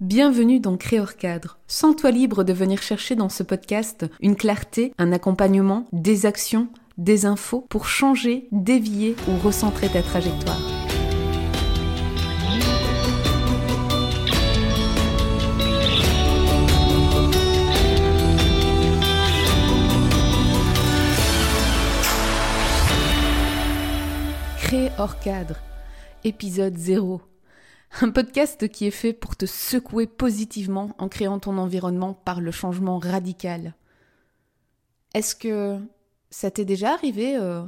Bienvenue dans Créor Cadre. Sens-toi libre de venir chercher dans ce podcast une clarté, un accompagnement, des actions, des infos pour changer, dévier ou recentrer ta trajectoire. Créer hors cadre, épisode 0. Un podcast qui est fait pour te secouer positivement en créant ton environnement par le changement radical. Est-ce que ça t'est déjà arrivé euh,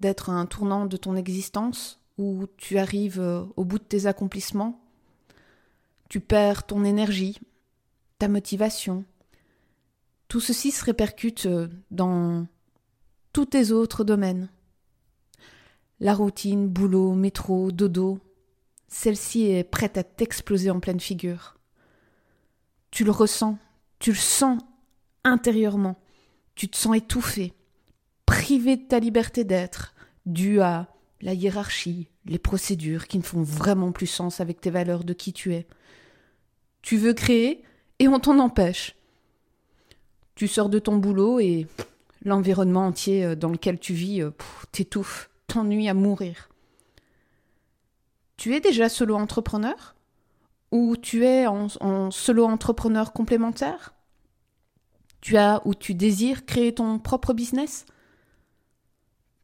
d'être à un tournant de ton existence où tu arrives euh, au bout de tes accomplissements? Tu perds ton énergie, ta motivation. Tout ceci se répercute euh, dans tous tes autres domaines. La routine, boulot, métro, dodo, celle-ci est prête à t'exploser en pleine figure. Tu le ressens, tu le sens intérieurement, tu te sens étouffé, privé de ta liberté d'être, dû à la hiérarchie, les procédures qui ne font vraiment plus sens avec tes valeurs de qui tu es. Tu veux créer et on t'en empêche. Tu sors de ton boulot et l'environnement entier euh, dans lequel tu vis euh, t'étouffe, t'ennuie à mourir. Tu es déjà solo entrepreneur Ou tu es en, solo entrepreneur complémentaire? Tu as ou tu désires créer ton propre business?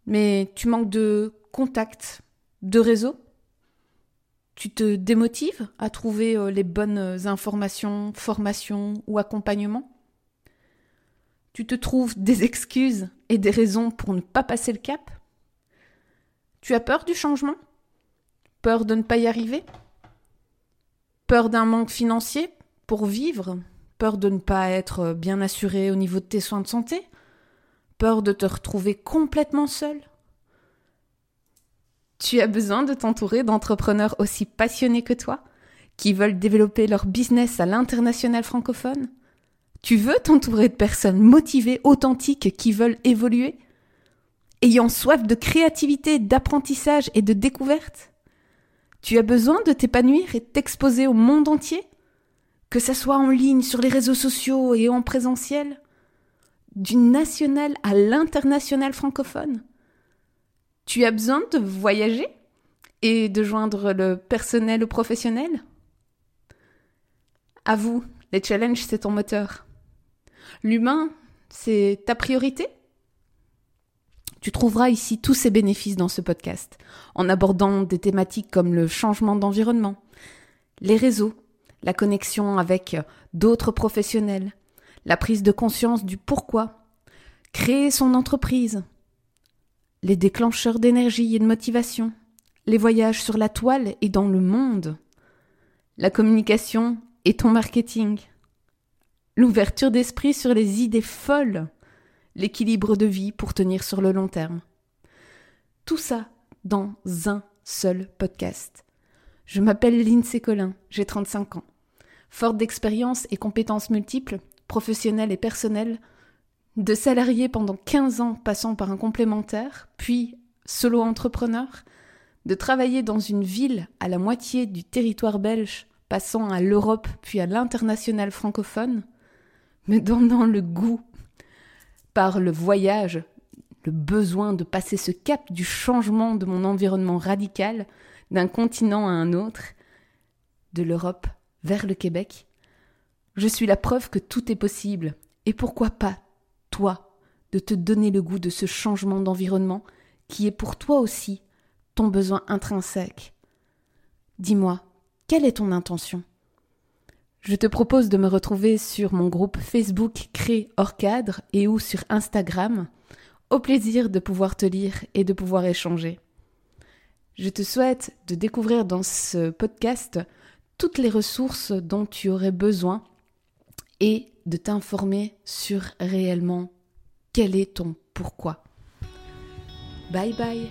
Mais tu manques de contacts, de réseau? Tu te démotives à trouver euh, les bonnes informations, formations ou accompagnements? Tu te trouves des excuses et des raisons pour ne pas passer le cap? Tu as peur du changement? Peur de ne pas y arriver? Peur d'un manque financier pour vivre? Peur de ne pas être bien assuré au niveau de tes soins de santé? Peur de te retrouver complètement seul? Tu as besoin de t'entourer d'entrepreneurs aussi passionnés que toi, qui veulent développer leur business à l'international francophone? Tu veux t'entourer de personnes motivées, authentiques, qui veulent évoluer? Ayant soif de créativité, d'apprentissage et de découverte? Tu as besoin de t'épanouir et t'exposer au monde entier? Que ça soit en ligne, sur les réseaux sociaux et en présentiel? Du national à l'international francophone? Tu as besoin de voyager et de joindre le personnel au professionnel? À vous, les challenges, c'est ton moteur. L'humain, c'est ta priorité? Tu trouveras ici tous ces bénéfices dans ce podcast, en abordant des thématiques comme le changement d'environnement, les réseaux, la connexion avec d'autres professionnels, la prise de conscience du pourquoi, créer son entreprise, les déclencheurs d'énergie et de motivation, les voyages sur la toile et dans le monde, la communication et ton marketing, l'ouverture d'esprit sur les idées folles, l'équilibre de vie pour tenir sur le long terme. Tout ça dans un seul podcast. Je m'appelle Lindsay Collin, j'ai 35 ans. Forte d'expérience et compétences multiples, professionnelles et personnelles, de salarié pendant 15 ans passant par un complémentaire, puis solo entrepreneur, de travailler dans une ville à la moitié du territoire belge, passant à l'Europe puis à l'international francophone, me donnant le goût par le voyage, le besoin de passer ce cap du changement de mon environnement radical d'un continent à un autre, de l'Europe vers le Québec, je suis la preuve que tout est possible. Et pourquoi pas, toi, de te donner le goût de ce changement d'environnement qui est pour toi aussi ton besoin intrinsèque? Dis-moi, quelle est ton intention? Je te propose de me retrouver sur mon groupe Facebook Cré hors cadre et ou sur Instagram. Au plaisir de pouvoir te lire et de pouvoir échanger. Je te souhaite de découvrir dans ce podcast toutes les ressources dont tu aurais besoin et de t'informer sur réellement quel est ton pourquoi. Bye bye